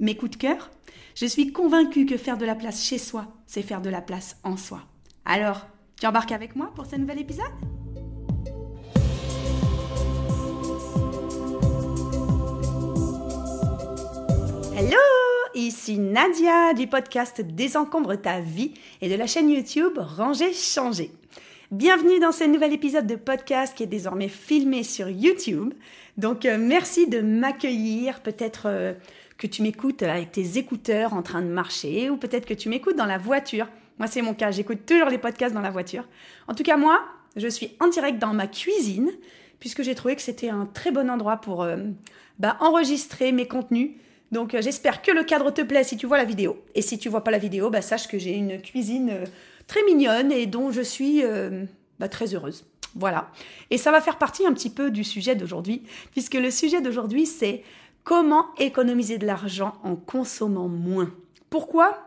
mes coups de cœur. Je suis convaincue que faire de la place chez soi, c'est faire de la place en soi. Alors, tu embarques avec moi pour ce nouvel épisode? Hello Ici Nadia du podcast Désencombre ta vie et de la chaîne YouTube Ranger Changer. Bienvenue dans ce nouvel épisode de podcast qui est désormais filmé sur YouTube. Donc euh, merci de m'accueillir, peut-être euh, que tu m'écoutes avec tes écouteurs en train de marcher ou peut-être que tu m'écoutes dans la voiture. Moi c'est mon cas, j'écoute toujours les podcasts dans la voiture. En tout cas moi, je suis en direct dans ma cuisine puisque j'ai trouvé que c'était un très bon endroit pour euh, bah, enregistrer mes contenus. Donc j'espère que le cadre te plaît si tu vois la vidéo. Et si tu vois pas la vidéo, bah, sache que j'ai une cuisine très mignonne et dont je suis euh, bah, très heureuse. Voilà. Et ça va faire partie un petit peu du sujet d'aujourd'hui, puisque le sujet d'aujourd'hui, c'est comment économiser de l'argent en consommant moins? Pourquoi?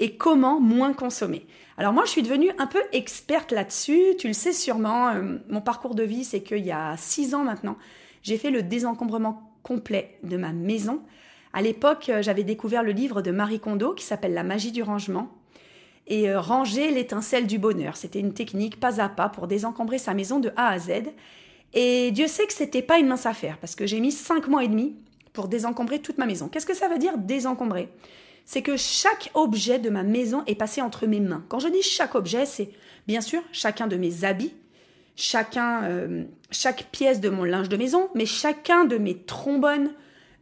Et comment moins consommer? Alors moi, je suis devenue un peu experte là-dessus. Tu le sais sûrement, euh, mon parcours de vie, c'est qu'il y a six ans maintenant, j'ai fait le désencombrement complet de ma maison. À l'époque, euh, j'avais découvert le livre de Marie Kondo qui s'appelle La magie du rangement et euh, ranger l'étincelle du bonheur. C'était une technique pas à pas pour désencombrer sa maison de A à Z. Et Dieu sait que c'était pas une mince affaire parce que j'ai mis cinq mois et demi pour désencombrer toute ma maison. Qu'est-ce que ça veut dire désencombrer? C'est que chaque objet de ma maison est passé entre mes mains. Quand je dis chaque objet, c'est bien sûr chacun de mes habits, chacun, euh, chaque pièce de mon linge de maison, mais chacun de mes trombones,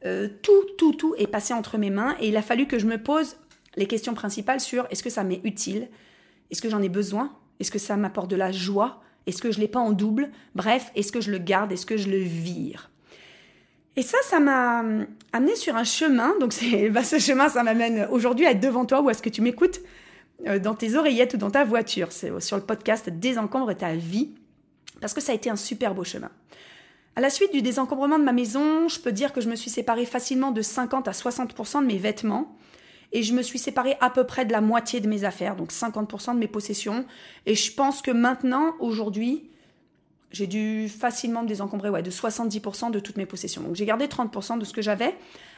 euh, tout, tout, tout est passé entre mes mains et il a fallu que je me pose les questions principales sur est-ce que ça m'est utile? Est-ce que j'en ai besoin? Est-ce que ça m'apporte de la joie? Est-ce que je l'ai pas en double? Bref, est-ce que je le garde? Est-ce que je le vire? Et ça, ça m'a hum, amené sur un chemin. Donc, bah, ce chemin, ça m'amène aujourd'hui à être devant toi ou est-ce que tu m'écoutes euh, dans tes oreillettes ou dans ta voiture? C'est sur le podcast Désencombre ta vie. Parce que ça a été un super beau chemin. À la suite du désencombrement de ma maison, je peux dire que je me suis séparée facilement de 50 à 60% de mes vêtements et je me suis séparée à peu près de la moitié de mes affaires, donc 50% de mes possessions. Et je pense que maintenant, aujourd'hui, j'ai dû facilement me désencombrer ouais, de 70% de toutes mes possessions. Donc j'ai gardé 30% de ce que j'avais,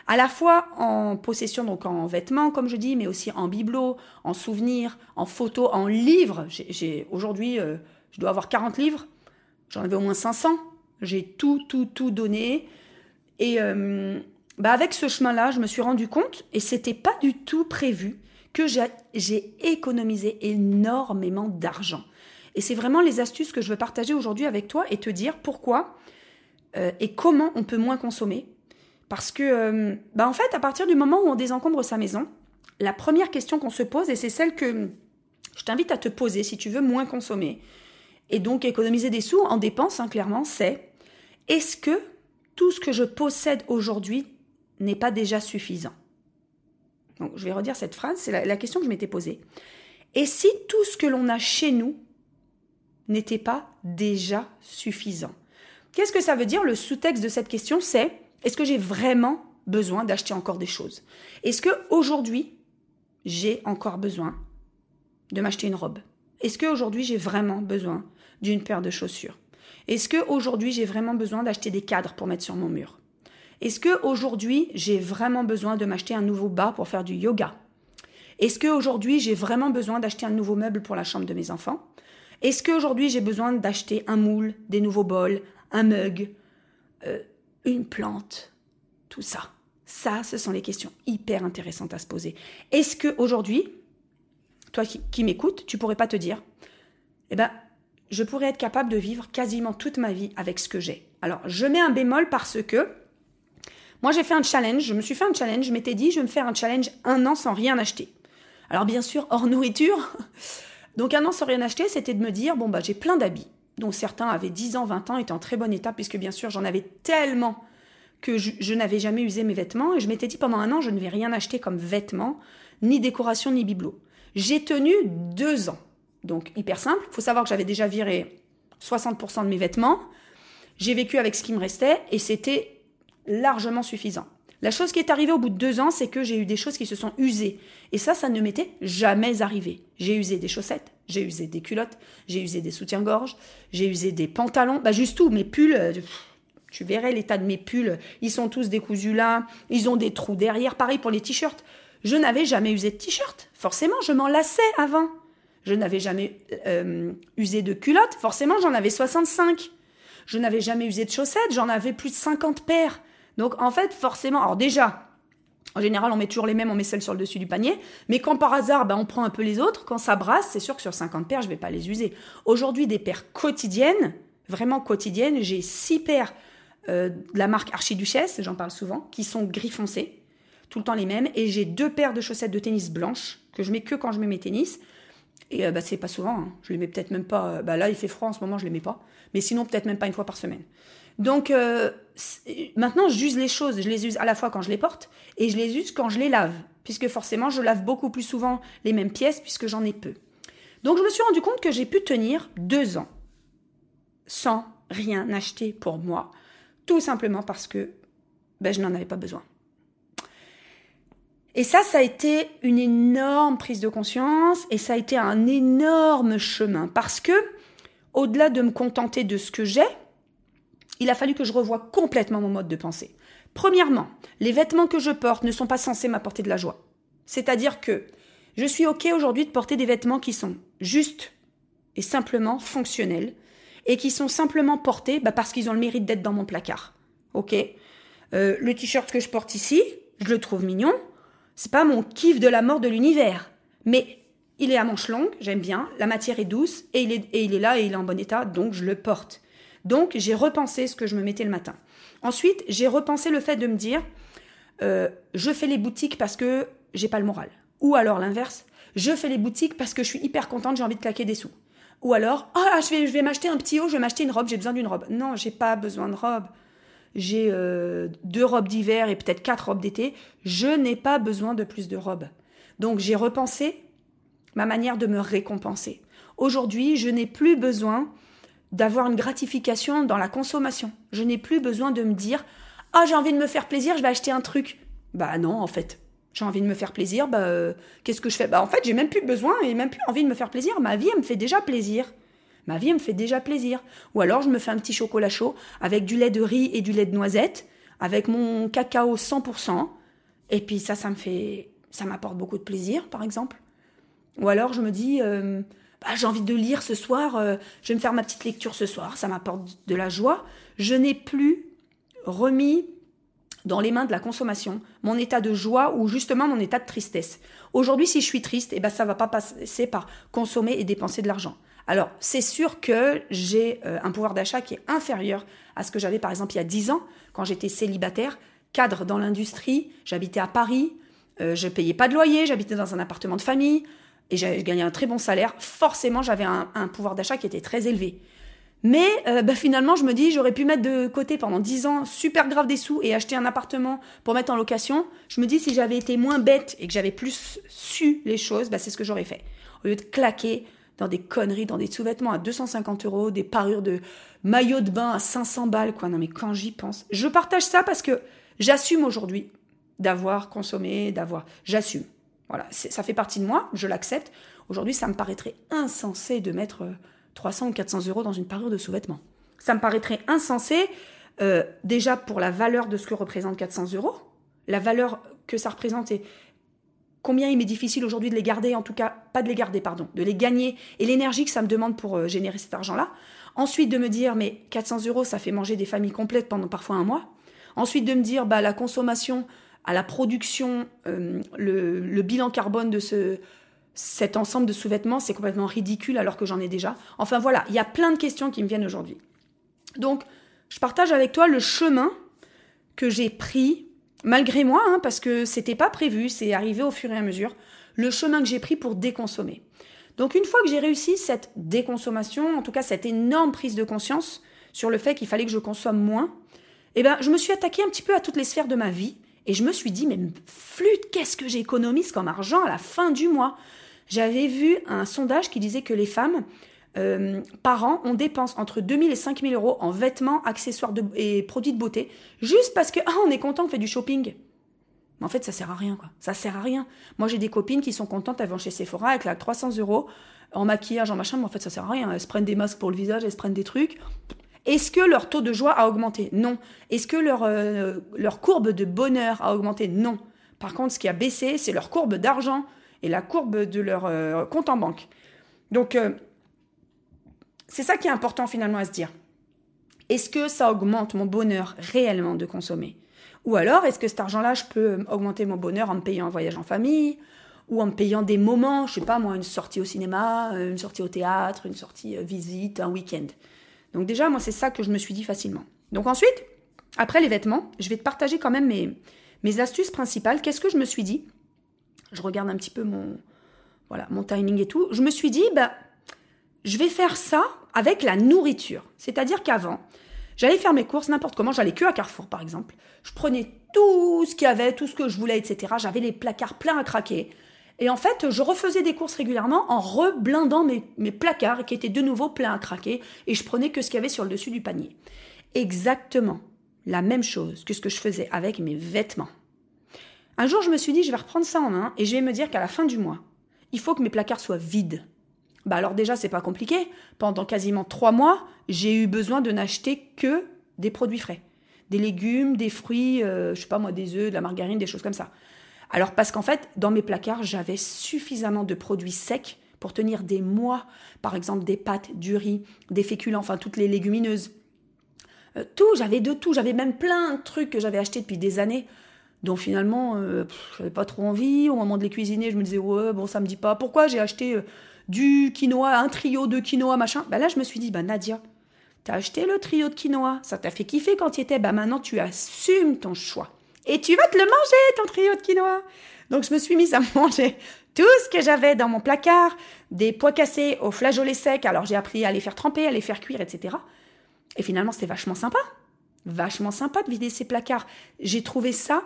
à la fois en possession, donc en vêtements, comme je dis, mais aussi en bibelots, en souvenirs, en photos, en livres. Aujourd'hui, euh, je dois avoir 40 livres. J'en avais au moins 500. J'ai tout, tout, tout donné. Et, euh, bah avec ce chemin-là, je me suis rendu compte, et c'était pas du tout prévu, que j'ai économisé énormément d'argent. Et c'est vraiment les astuces que je veux partager aujourd'hui avec toi et te dire pourquoi euh, et comment on peut moins consommer. Parce que, euh, bah en fait, à partir du moment où on désencombre sa maison, la première question qu'on se pose, et c'est celle que je t'invite à te poser si tu veux moins consommer, et donc économiser des sous en dépenses, hein, clairement, c'est est-ce que tout ce que je possède aujourd'hui n'est pas déjà suffisant. Je vais redire cette phrase, c'est la, question que je m'étais posée. Et si tout ce que l'on a chez nous n'était pas déjà suffisant? Qu'est-ce que ça veut dire Le sous-texte de cette question, c'est est-ce que j'ai vraiment besoin d'acheter encore des choses? Est-ce que aujourd'hui j'ai encore besoin de m'acheter une robe? Est-ce que aujourd'hui j'ai vraiment besoin d'une paire de chaussures? Est-ce que aujourd'hui j'ai vraiment besoin d'acheter des cadres pour mettre sur mon mur? Est-ce que aujourd'hui j'ai vraiment besoin de m'acheter un nouveau bas pour faire du yoga? Est-ce que aujourd'hui j'ai vraiment besoin d'acheter un nouveau meuble pour la chambre de mes enfants? Est-ce qu'aujourd'hui j'ai besoin d'acheter un moule, des nouveaux bols, un mug, euh, une plante, tout ça Ça, ce sont les questions hyper intéressantes à se poser. Est-ce que aujourd'hui, toi qui, qui m'écoutes, tu pourrais pas te dire, eh ben, je pourrais être capable de vivre quasiment toute ma vie avec ce que j'ai? Alors, je mets un bémol parce que moi, j'ai fait un challenge, je me suis fait un challenge, je m'étais dit, je vais me faire un challenge un an sans rien acheter. Alors, bien sûr, hors nourriture. Donc, un an sans rien acheter, c'était de me dire, bon, bah, j'ai plein d'habits, dont certains avaient 10 ans, 20 ans, étaient en très bon état, puisque bien sûr, j'en avais tellement que je, n'avais jamais usé mes vêtements. Et je m'étais dit, pendant un an, je ne vais rien acheter comme vêtements, ni décoration, ni bibelot. J'ai tenu deux ans. Donc hyper simple. Il faut savoir que j'avais déjà viré 60% de mes vêtements. J'ai vécu avec ce qui me restait et c'était largement suffisant. La chose qui est arrivée au bout de deux ans, c'est que j'ai eu des choses qui se sont usées. Et ça, ça ne m'était jamais arrivé. J'ai usé des chaussettes, j'ai usé des culottes, j'ai usé des soutiens-gorge, j'ai usé des pantalons, bah juste tout, mes pulls. Euh, tu verrais l'état de mes pulls, ils sont tous décousus là, ils ont des trous derrière. Pareil pour les t-shirts. Je n'avais jamais usé de t-shirt. Forcément, je m'en lassais avant. Je n'avais jamais euh, usé de culottes. Forcément, j'en avais 65. Je n'avais jamais usé de chaussettes. J'en avais plus de 50 paires. Donc, en fait, forcément, alors déjà, en général, on met toujours les mêmes, on met celles sur le dessus du panier. Mais quand par hasard, ben, on prend un peu les autres, quand ça brasse, c'est sûr que sur 50 paires, je ne vais pas les user. Aujourd'hui, des paires quotidiennes, vraiment quotidiennes, j'ai 6 paires euh, de la marque Archiduchesse, j'en parle souvent, qui sont gris foncé, tout le temps les mêmes. Et j'ai deux paires de chaussettes de tennis blanches que je mets que quand je mets mes tennis. Et euh, bah, c'est pas souvent, hein. je les mets peut-être même pas. Euh, bah, là, il fait froid en ce moment, je les mets pas. Mais sinon, peut-être même pas une fois par semaine. Donc maintenant, j'use les choses. Je les use à la fois quand je les porte et je les use quand je les lave. Puisque forcément, je lave beaucoup plus souvent les mêmes pièces puisque j'en ai peu. Donc je me suis rendu compte que j'ai pu tenir deux ans sans rien acheter pour moi tout simplement parce que ben, je n'en avais pas besoin. Et ça, ça a été une énorme prise de conscience et ça a été un énorme chemin parce que, au-delà de me contenter de ce que j'ai, il a fallu que je revoie complètement mon mode de pensée. Premièrement, les vêtements que je porte ne sont pas censés m'apporter de la joie. C'est-à-dire que je suis OK aujourd'hui de porter des vêtements qui sont justes et simplement fonctionnels, et qui sont simplement portés bah, parce qu'ils ont le mérite d'être dans mon placard. Ok? Euh, Le t-shirt que je porte ici, je le trouve mignon. C'est pas mon kiff de la mort de l'univers, mais il est à manches longues, j'aime bien. La matière est douce et il est, et il est là et il est en bon état, donc je le porte. Donc j'ai repensé ce que je me mettais le matin. Ensuite, j'ai repensé le fait de me dire, euh, je fais les boutiques parce que j'ai pas le moral. Ou alors l'inverse, je fais les boutiques parce que je suis hyper contente, j'ai envie de claquer des sous. Ou alors, ah, je vais, je vais m'acheter un petit haut, je vais m'acheter une robe, j'ai besoin d'une robe. Non, j'ai pas besoin de robe. J'ai euh, deux robes d'hiver et peut-être quatre robes d'été. Je n'ai pas besoin de plus de robes. Donc j'ai repensé ma manière de me récompenser. Aujourd'hui, je n'ai plus besoin d'avoir une gratification dans la consommation. Je n'ai plus besoin de me dire Ah, j'ai envie de me faire plaisir, je vais acheter un truc. Bah non, en fait j'ai envie de me faire plaisir, bah, euh, qu'est-ce que je fais? Bah, en fait, j'ai même plus besoin et même plus envie de me faire plaisir. Ma vie, elle me fait déjà plaisir. Ma vie, elle me fait déjà plaisir. Ou alors, je me fais un petit chocolat chaud avec du lait de riz et du lait de noisette, avec mon cacao 100%. Et puis, ça, ça me fait. Ça m'apporte beaucoup de plaisir, par exemple. Ou alors, je me dis. Euh, bah, j'ai envie de lire ce soir, euh, je vais me faire ma petite lecture ce soir, ça m'apporte de la joie. Je n'ai plus remis dans les mains de la consommation, mon état de joie ou justement mon état de tristesse. Aujourd'hui, si je suis triste, eh ben, va pas passer par consommer et dépenser de l'argent. Alors, c'est sûr que j'ai euh, un pouvoir d'achat qui est inférieur à ce que j'avais par exemple il y a 10 ans, quand j'étais célibataire, cadre dans l'industrie, j'habitais à Paris, euh, je payais pas de loyer, j'habitais dans un appartement de famille et j'avais gagné un très bon salaire. Forcément, j'avais un pouvoir d'achat qui était très élevé. Mais euh, bah, finalement, je me dis, j'aurais pu mettre de côté pendant 10 ans super grave des sous et acheter un appartement pour mettre en location. Je me dis, si j'avais été moins bête et que j'avais plus su les choses, bah, c'est ce que j'aurais fait. Au lieu de claquer dans des conneries, dans des sous-vêtements à 250 euros, des parures de maillots de bain à 500 balles, quoi. Non, mais quand j'y pense, je partage ça parce que j'assume aujourd'hui d'avoir consommé, d'avoir. J'assume. Voilà, ça fait partie de moi, je l'accepte. Aujourd'hui, ça me paraîtrait insensé de mettre. Euh, 300 ou 400 euros dans une parure de sous-vêtements. Ça me paraîtrait insensé, euh, déjà pour la valeur de ce que représente 400 euros, la valeur que ça représente et combien il m'est difficile aujourd'hui de les garder, en tout cas, pas de les garder, pardon, de les gagner, et l'énergie que ça me demande pour euh, générer cet argent-là. Ensuite, de me dire, mais 400 euros, ça fait manger des familles complètes pendant parfois un mois. Ensuite, de me dire, bah, la consommation, à la production, euh, le, bilan carbone de ce, cet ensemble de sous-vêtements, c'est complètement ridicule alors que j'en ai déjà. Enfin voilà, il y a plein de questions qui me viennent aujourd'hui. Donc, je partage avec toi le chemin que j'ai pris, malgré moi, hein, parce que c'était pas prévu, c'est arrivé au fur et à mesure, le chemin que j'ai pris pour déconsommer. Donc, une fois que j'ai réussi cette déconsommation, en tout cas cette énorme prise de conscience sur le fait qu'il fallait que je consomme moins, eh ben, je me suis attaqué un petit peu à toutes les sphères de ma vie et je me suis dit, mais flûte, qu'est-ce que j'économise comme argent à la fin du mois? J'avais vu un sondage qui disait que les femmes, euh, par an, on dépense entre 2000 et 5000 euros en vêtements, accessoires et produits de beauté, juste parce que, ah, on est content, on fait du shopping. Mais en fait, ça sert à rien, quoi. Ça sert à rien. Moi, j'ai des copines qui sont contentes, elles vont chez Sephora avec la 300 euros en maquillage, en machin, mais en fait, ça sert à rien. Elles se prennent des masques pour le visage, elles se prennent des trucs. Est-ce que leur taux de joie a augmenté? Non. Est-ce que leur, euh, leur courbe de bonheur a augmenté? Non. Par contre, ce qui a baissé, c'est leur courbe d'argent et la courbe de leur euh, compte en banque. Donc, euh, c'est ça qui est important finalement à se dire. Est-ce que ça augmente mon bonheur réellement de consommer? Ou alors, est-ce que cet argent-là, je peux augmenter mon bonheur en me payant un voyage en famille? Ou en me payant des moments, je sais pas moi, une sortie au cinéma, une sortie au théâtre, une sortie visite, un week-end? Donc déjà, moi, c'est ça que je me suis dit facilement. Donc ensuite, après les vêtements, je vais te partager quand même mes, mes astuces principales. Qu'est-ce que je me suis dit? Je regarde un petit peu mon, voilà, mon timing et tout. Je me suis dit, bah, je vais faire ça avec la nourriture. C'est-à-dire qu'avant, j'allais faire mes courses n'importe comment. J'allais que à Carrefour, par exemple. Je prenais tout ce qu'il y avait, tout ce que je voulais, etc. J'avais les placards pleins à craquer. Et en fait, je refaisais des courses régulièrement en reblindant mes, mes placards qui étaient de nouveau pleins à craquer et je prenais que ce qu'il y avait sur le dessus du panier. Exactement la même chose que ce que je faisais avec mes vêtements. Un jour, je me suis dit, je vais reprendre ça en main et je vais me dire qu'à la fin du mois, il faut que mes placards soient vides. Bah alors déjà, c'est pas compliqué. Pendant quasiment trois mois, j'ai eu besoin de n'acheter que des produits frais. Des légumes, des fruits, euh, je sais pas moi, des œufs, de la margarine, des choses comme ça. Alors parce qu'en fait, dans mes placards, j'avais suffisamment de produits secs pour tenir des mois. Par exemple, des pâtes, du riz, des féculents, enfin toutes les légumineuses. Euh, tout, j'avais de tout. J'avais même plein de trucs que j'avais achetés depuis des années dont finalement euh, j'avais pas trop envie. Au moment de les cuisiner, je me disais ouais bon ça me dit pas. Pourquoi j'ai acheté euh, du quinoa, un trio de quinoa machin? Bah là je me suis dit bah Nadia, t'as acheté le trio de quinoa, ça t'a fait kiffer quand il était. Bah maintenant tu assumes ton choix et tu vas te le manger, ton trio de quinoa. Donc je me suis mise à manger tout ce que j'avais dans mon placard, des pois cassés au flageolet sec. Alors j'ai appris à les faire tremper, à les faire cuire, etc. Et finalement c'était vachement sympa. Vachement sympa de vider ces placards. J'ai trouvé ça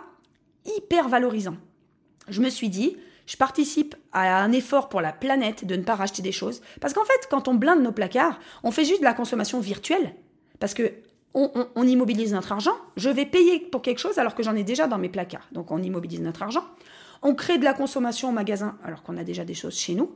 hyper valorisant. Je me suis dit, je participe à un effort pour la planète de ne pas racheter des choses. Parce qu'en fait, quand on blinde nos placards, on fait juste de la consommation virtuelle. Parce que on, immobilise notre argent, je vais payer pour quelque chose alors que j'en ai déjà dans mes placards. Donc on immobilise notre argent. On crée de la consommation au magasin alors qu'on a déjà des choses chez nous.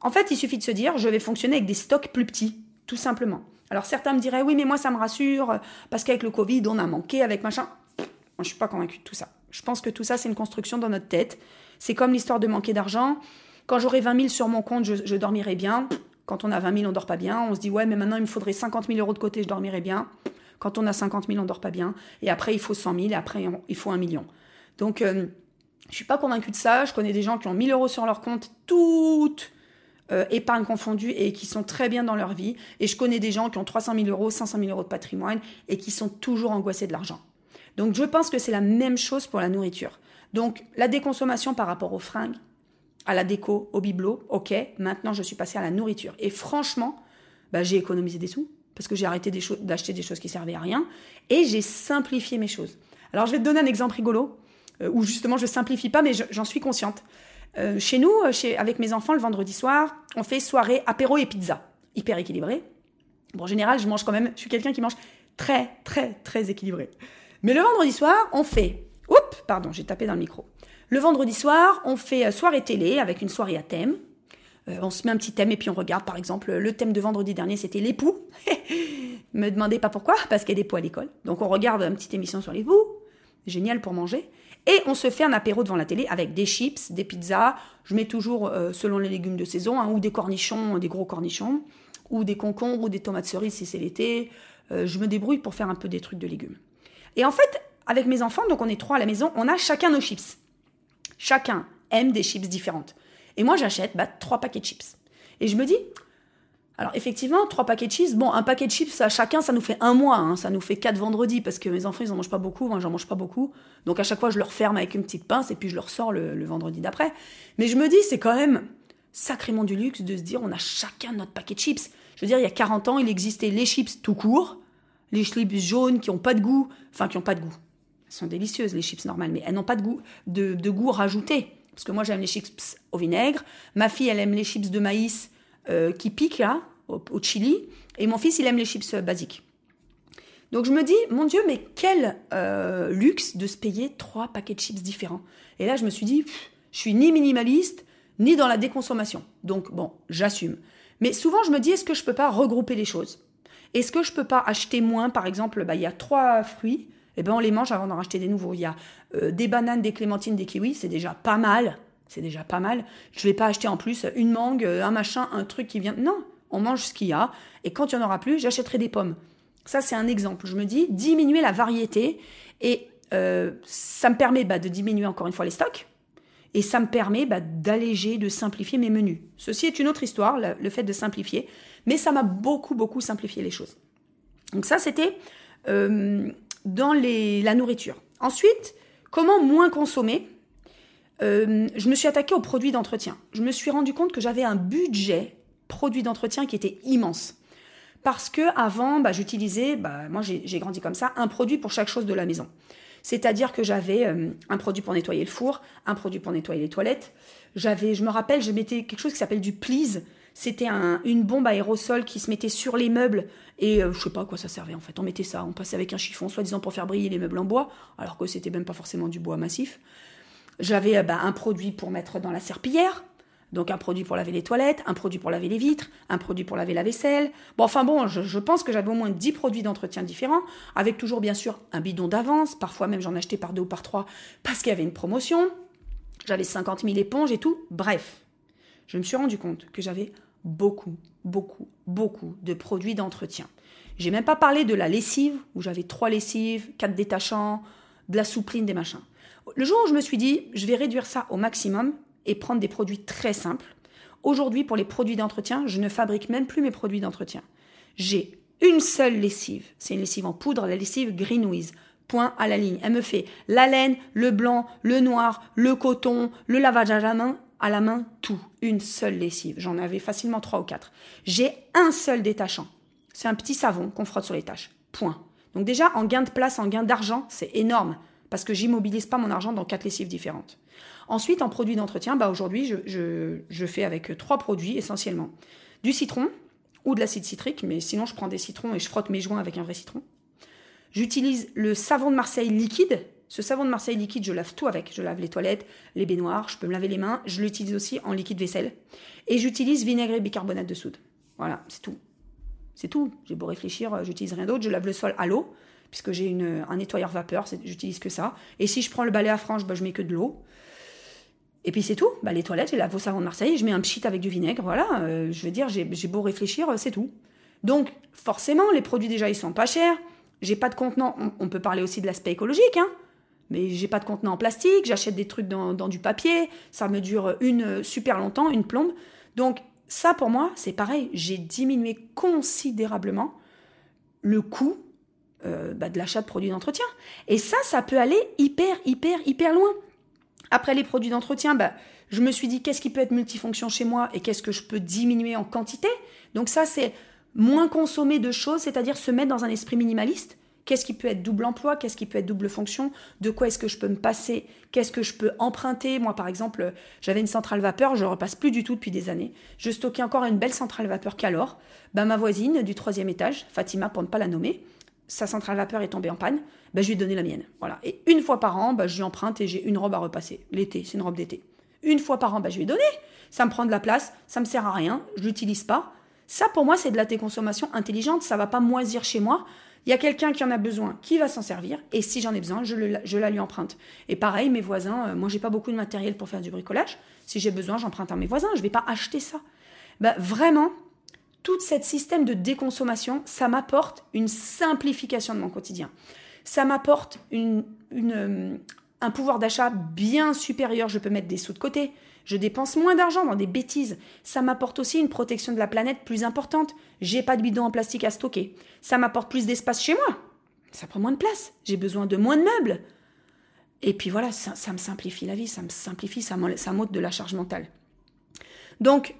En fait, il suffit de se dire, je vais fonctionner avec des stocks plus petits, tout simplement. Alors certains me diraient, oui, mais moi ça me rassure, parce qu'avec le Covid, on a manqué, avec machin. Moi, je suis pas convaincue de tout ça. Je pense que tout ça, c'est une construction dans notre tête. C'est comme l'histoire de manquer d'argent. Quand j'aurai 20 000 sur mon compte, je, je dormirai bien. Quand on a 20 000, on dort pas bien. On se dit, ouais, mais maintenant, il me faudrait 50 000 euros de côté, je dormirai bien. Quand on a 50 000, on dort pas bien. Et après, il faut 100 000, et après, il faut un million. Donc, euh, je suis pas convaincue de ça. Je connais des gens qui ont 1000 euros sur leur compte, toutes euh, confondues, et qui sont très bien dans leur vie. Et je connais des gens qui ont 300 000 euros, 500 000 euros de patrimoine, et qui sont toujours angoissés de l'argent. Donc, je pense que c'est la même chose pour la nourriture. Donc, la déconsommation par rapport aux fringues, à la déco, au bibelot, ok, maintenant je suis passée à la nourriture. Et franchement, bah, j'ai économisé des sous parce que j'ai arrêté d'acheter des, choses qui servaient à rien, et j'ai simplifié mes choses. Alors je vais te donner un exemple rigolo, euh, où justement je simplifie pas, mais j'en suis consciente. Euh, chez nous, euh, chez, avec mes enfants, le vendredi soir, on fait soirée apéro et pizza, hyper équilibré. Bon, en général, je mange quand même, je suis quelqu'un qui mange très, très, très équilibré. Mais le vendredi soir, on fait, oups, pardon, j'ai tapé dans le micro. Le vendredi soir, on fait soirée télé avec une soirée à thème. Euh, on se met un petit thème et puis on regarde, par exemple, le thème de vendredi dernier, c'était l'époux. Me demandez pas pourquoi, parce qu'il y a des poux à l'école. Donc on regarde une petite émission sur l'époux, génial pour manger. Et on se fait un apéro devant la télé avec des chips, des pizzas. Je mets toujours, euh, selon les légumes de saison, hein, ou des cornichons, des gros cornichons, ou des concombres, ou des tomates cerises si c'est l'été. Euh, je me débrouille pour faire un peu des trucs de légumes. Et en fait, avec mes enfants, donc on est trois à la maison, on a chacun nos chips. Chacun aime des chips différentes. Et moi, j'achète bah, trois paquets de chips. Et je me dis, alors effectivement, trois paquets de chips, bon, un paquet de chips à chacun, ça nous fait un mois, hein. ça nous fait quatre vendredis, parce que mes enfants, ils en mangent pas beaucoup, moi, j'en mange pas beaucoup. Donc à chaque fois, je leur ferme avec une petite pince et puis je leur sors le, vendredi d'après. Mais je me dis, c'est quand même sacrément du luxe de se dire, on a chacun notre paquet de chips. Je veux dire, il y a 40 ans, il existait les chips tout court, les chips jaunes qui ont pas de goût, enfin qui ont pas de goût. Elles sont délicieuses, les chips normales, mais elles n'ont pas de goût, de goût rajouté Parce que moi, j'aime les chips au vinaigre. Ma fille, elle aime les chips de maïs euh, qui piquent, là, au, chili. Et mon fils, il aime les chips euh, basiques. Donc je me dis, mon Dieu, mais quel euh, luxe de se payer trois paquets de chips différents. Et là, je me suis dit, je suis ni minimaliste, ni dans la déconsommation. Donc bon, j'assume. Mais souvent, je me dis, est-ce que je peux pas regrouper les choses? Est-ce que je peux pas acheter moins? Par exemple, bah, il y a trois fruits, eh ben on les mange avant d'en racheter des nouveaux. Il y a euh, des bananes, des clémentines, des kiwis, c'est déjà pas mal. C'est déjà pas mal. Je vais pas acheter en plus une mangue, un machin, un truc qui vient. Non, on mange ce qu'il y a. Et quand il n'y en aura plus, j'achèterai des pommes. Ça, c'est un exemple. Je me dis, diminuer la variété. Et euh, ça me permet bah, de diminuer encore une fois les stocks. Et ça me permet bah, d'alléger, de simplifier mes menus. Ceci est une autre histoire, le, fait de simplifier. Mais ça m'a beaucoup, beaucoup simplifié les choses. Donc ça, c'était euh, dans les, la nourriture. Ensuite, comment moins consommer? Euh, Je me suis attaquée aux produits d'entretien. Je me suis rendu compte que j'avais un budget produits d'entretien qui était immense. Parce que avant, bah, j'utilisais, bah, moi j'ai grandi comme ça, un produit pour chaque chose de la maison. C'est-à-dire que j'avais euh, un produit pour nettoyer le four, un produit pour nettoyer les toilettes. J'avais, je me rappelle, je mettais quelque chose qui s'appelle du please. C'était une bombe aérosol qui se mettait sur les meubles et euh, je sais pas à quoi ça servait en fait. On mettait ça, on passait avec un chiffon, soi-disant pour faire briller les meubles en bois, alors que c'était même pas forcément du bois massif. J'avais euh, bah, un produit pour mettre dans la serpillière. Donc un produit pour laver les toilettes, un produit pour laver les vitres, un produit pour laver la vaisselle. Bon, enfin bon, je, pense que j'avais au moins 10 produits d'entretien différents, avec toujours bien sûr un bidon d'avance, parfois même j'en achetais par deux ou par trois parce qu'il y avait une promotion. J'avais 50 000 éponges et tout. Bref, je me suis rendu compte que j'avais beaucoup, beaucoup, beaucoup de produits d'entretien. J'ai même pas parlé de la lessive, où j'avais trois lessives, quatre détachants, de la soupline, des machins. Le jour où je me suis dit, je vais réduire ça au maximum, et prendre des produits très simples. Aujourd'hui, pour les produits d'entretien, je ne fabrique même plus mes produits d'entretien. J'ai une seule lessive. C'est une lessive en poudre, la lessive Greenwiz. Point à la ligne. Elle me fait la laine, le blanc, le noir, le coton, le lavage à la main, à la main, tout. Une seule lessive. J'en avais facilement trois ou quatre. J'ai un seul détachant. C'est un petit savon qu'on frotte sur les taches. Point. Donc déjà, en gain de place, en gain d'argent, c'est énorme parce que j'immobilise pas mon argent dans quatre lessives différentes. Ensuite, en produit d'entretien, bah aujourd'hui, je, je, fais avec trois produits essentiellement. Du citron ou de l'acide citrique, mais sinon je prends des citrons et je frotte mes joints avec un vrai citron. J'utilise le savon de Marseille liquide. Ce savon de Marseille liquide, je lave tout avec. Je lave les toilettes, les baignoires, je peux me laver les mains. Je l'utilise aussi en liquide vaisselle. Et j'utilise vinaigre et bicarbonate de soude. Voilà, c'est tout. C'est tout. J'ai beau réfléchir, j'utilise rien d'autre. Je lave le sol à l'eau, puisque j'ai un nettoyeur vapeur, j'utilise que ça. Et si je prends le balai à frange, bah, je mets que de l'eau. Et puis c'est tout. Bah, les toilettes, j'ai la vos savon de Marseille, je mets un pchit avec du vinaigre. Voilà, euh, je veux dire, j'ai beau réfléchir, euh, c'est tout. Donc, forcément, les produits déjà, ils sont pas chers. J'ai pas de contenant. On, peut parler aussi de l'aspect écologique, hein. Mais j'ai pas de contenant en plastique. J'achète des trucs dans, du papier. Ça me dure une euh, super longtemps, une plombe. Donc, ça, pour moi, c'est pareil. J'ai diminué considérablement le coût bah, de l'achat de produits d'entretien. Et ça, ça peut aller hyper, hyper, hyper loin. Après les produits d'entretien, bah, je me suis dit qu'est-ce qui peut être multifonction chez moi et qu'est-ce que je peux diminuer en quantité? Donc ça, c'est moins consommer de choses, c'est-à-dire se mettre dans un esprit minimaliste. Qu'est-ce qui peut être double emploi? Qu'est-ce qui peut être double fonction? De quoi est-ce que je peux me passer? Qu'est-ce que je peux emprunter? Moi, par exemple, j'avais une centrale vapeur, je ne repasse plus du tout depuis des années. Je stockais encore une belle centrale vapeur qu'alors. Bah, ma voisine du troisième étage, Fatima pour ne pas la nommer, sa centrale vapeur est tombée en panne, bah, je lui ai donné la mienne. Voilà. Et une fois par an, bah, je lui emprunte et j'ai une robe à repasser. L'été, c'est une robe d'été. Une fois par an, je lui ai donné. Ça me prend de la place, ça me sert à rien, je l'utilise pas. Ça, pour moi, c'est de la déconsommation intelligente. Ça va pas moisir chez moi. Il y a quelqu'un qui en a besoin, qui va s'en servir, et si j'en ai besoin, je, la lui emprunte. Et pareil, mes voisins, euh, moi j'ai pas beaucoup de matériel pour faire du bricolage. Si j'ai besoin, j'emprunte à mes voisins. Je vais pas acheter ça. Bah, vraiment, tout ce système de déconsommation, ça m'apporte une simplification de mon quotidien. Ça m'apporte une, euh, un pouvoir d'achat bien supérieur. Je peux mettre des sous de côté. Je dépense moins d'argent dans des bêtises. Ça m'apporte aussi une protection de la planète plus importante. J'ai pas de bidon en plastique à stocker. Ça m'apporte plus d'espace chez moi. Ça prend moins de place. J'ai besoin de moins de meubles. Et puis voilà, ça, me simplifie la vie, ça me simplifie, ça m'ôte de la charge mentale. Donc,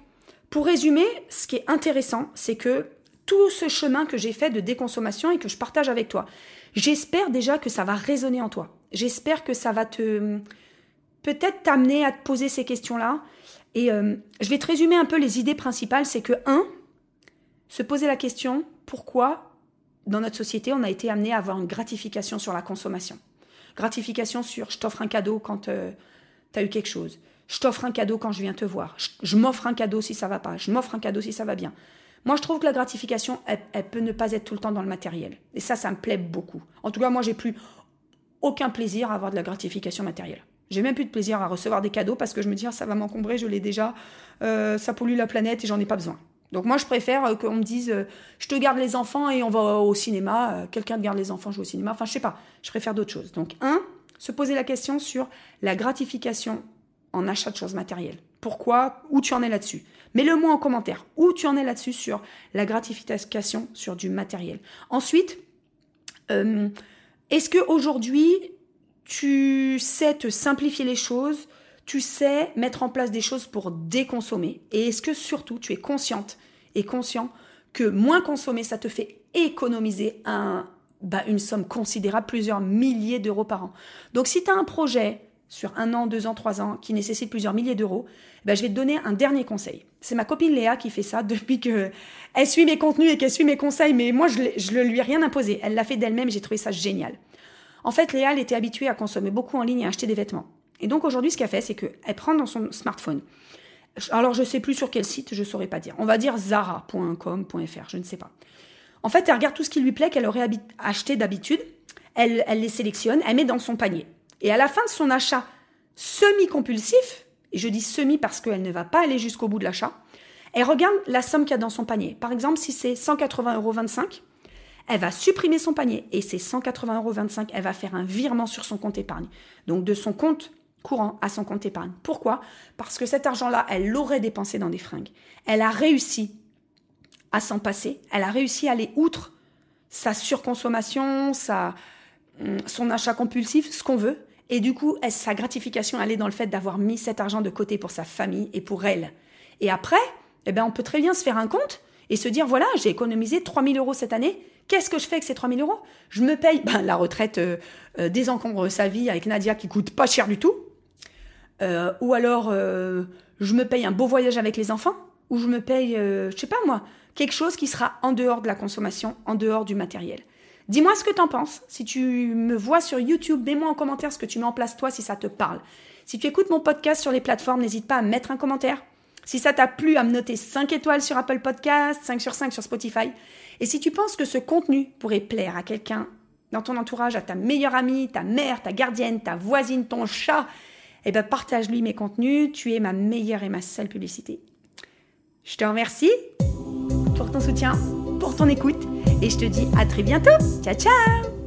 pour résumer, ce qui est intéressant, c'est que tout ce chemin que j'ai fait de déconsommation et que je partage avec toi, j'espère déjà que ça va résonner en toi. J'espère que ça va te peut-être t'amener à te poser ces questions-là. Et euh, je vais te résumer un peu les idées principales. C'est que, un, se poser la question pourquoi, dans notre société, on a été amené à avoir une gratification sur la consommation? Gratification sur je t'offre un cadeau quand euh, tu as eu quelque chose. Je t'offre un cadeau quand je viens te voir. Je, m'offre un cadeau si ça va pas. Je m'offre un cadeau si ça va bien. Moi, je trouve que la gratification, elle, elle, peut ne pas être tout le temps dans le matériel. Et ça, ça me plaît beaucoup. En tout cas, moi, j'ai plus aucun plaisir à avoir de la gratification matérielle. J'ai même plus de plaisir à recevoir des cadeaux parce que je me dis, ah, ça va m'encombrer, je l'ai déjà, euh, ça pollue la planète et j'en ai pas besoin. Donc moi, je préfère euh, qu'on me dise, euh, je te garde les enfants et on va au cinéma, quelqu'un te garde les enfants, vais au cinéma, enfin je sais pas, je préfère d'autres choses. Donc un, se poser la question sur la gratification en achat de choses matérielles. Pourquoi? Où tu en es là-dessus? Mets-le-moi en commentaire. Où tu en es là-dessus sur la gratification sur du matériel? Ensuite, est-ce qu'aujourd'hui, tu sais te simplifier les choses, tu sais mettre en place des choses pour déconsommer Et est-ce que surtout tu es consciente et conscient que moins consommer, ça te fait économiser un, bah, une somme considérable, plusieurs milliers d'euros par an. Donc si tu as un projet sur un an, deux ans, trois ans, qui nécessite plusieurs milliers d'euros, bah, je vais te donner un dernier conseil. C'est ma copine Léa qui fait ça depuis que elle suit mes contenus et qu'elle suit mes conseils, mais moi je ne lui ai rien imposé. Elle l'a fait d'elle-même, j'ai trouvé ça génial. En fait, Léa, elle était habituée à consommer beaucoup en ligne et à acheter des vêtements. Et donc aujourd'hui, ce qu'elle fait, c'est qu'elle prend dans son smartphone. Alors je ne sais plus sur quel site, je ne saurais pas dire. On va dire zara.com.fr, je ne sais pas. En fait, elle regarde tout ce qui lui plaît qu'elle aurait acheté d'habitude, elle, elle les sélectionne, elle met dans son panier. Et à la fin de son achat semi-compulsif, et je dis semi parce qu'elle ne va pas aller jusqu'au bout de l'achat, elle regarde la somme qu'il y a dans son panier. Par exemple, si c'est 180,25 euros, elle va supprimer son panier et c'est 180,25 euros, elle va faire un virement sur son compte épargne. Donc de son compte courant à son compte épargne. Pourquoi? Parce que cet argent-là, elle l'aurait dépensé dans des fringues. Elle a réussi à s'en passer, elle a réussi à aller outre sa surconsommation, sa, hum, son achat compulsif, ce qu'on veut. Et du coup, sa gratification, elle est dans le fait d'avoir mis cet argent de côté pour sa famille et pour elle. Et après, eh ben, on peut très bien se faire un compte et se dire, voilà, j'ai économisé 3000 euros cette année, Qu'est-ce que je fais avec ces 3000 euros? Je me paye ben, la retraite euh, euh, désencombre sa vie avec Nadia qui coûte pas cher du tout. Euh, ou alors je me paye un beau voyage avec les enfants. Ou je me paye, je sais pas moi, quelque chose qui sera en dehors de la consommation, en dehors du matériel. Dis-moi ce que tu en penses. Si tu me vois sur YouTube, mets-moi en commentaire ce que tu mets en place toi si ça te parle. Si tu écoutes mon podcast sur les plateformes, n'hésite pas à mettre un commentaire. Si ça t'a plu, à me noter 5 étoiles sur Apple Podcast, 5 sur 5 sur Spotify. Et si tu penses que ce contenu pourrait plaire à quelqu'un dans ton entourage, à ta meilleure amie, ta mère, ta gardienne, ta voisine, ton chat, eh ben partage-lui mes contenus. Tu es ma meilleure et ma seule publicité. Je te remercie pour ton soutien, pour ton écoute et je te dis à très bientôt. Ciao ciao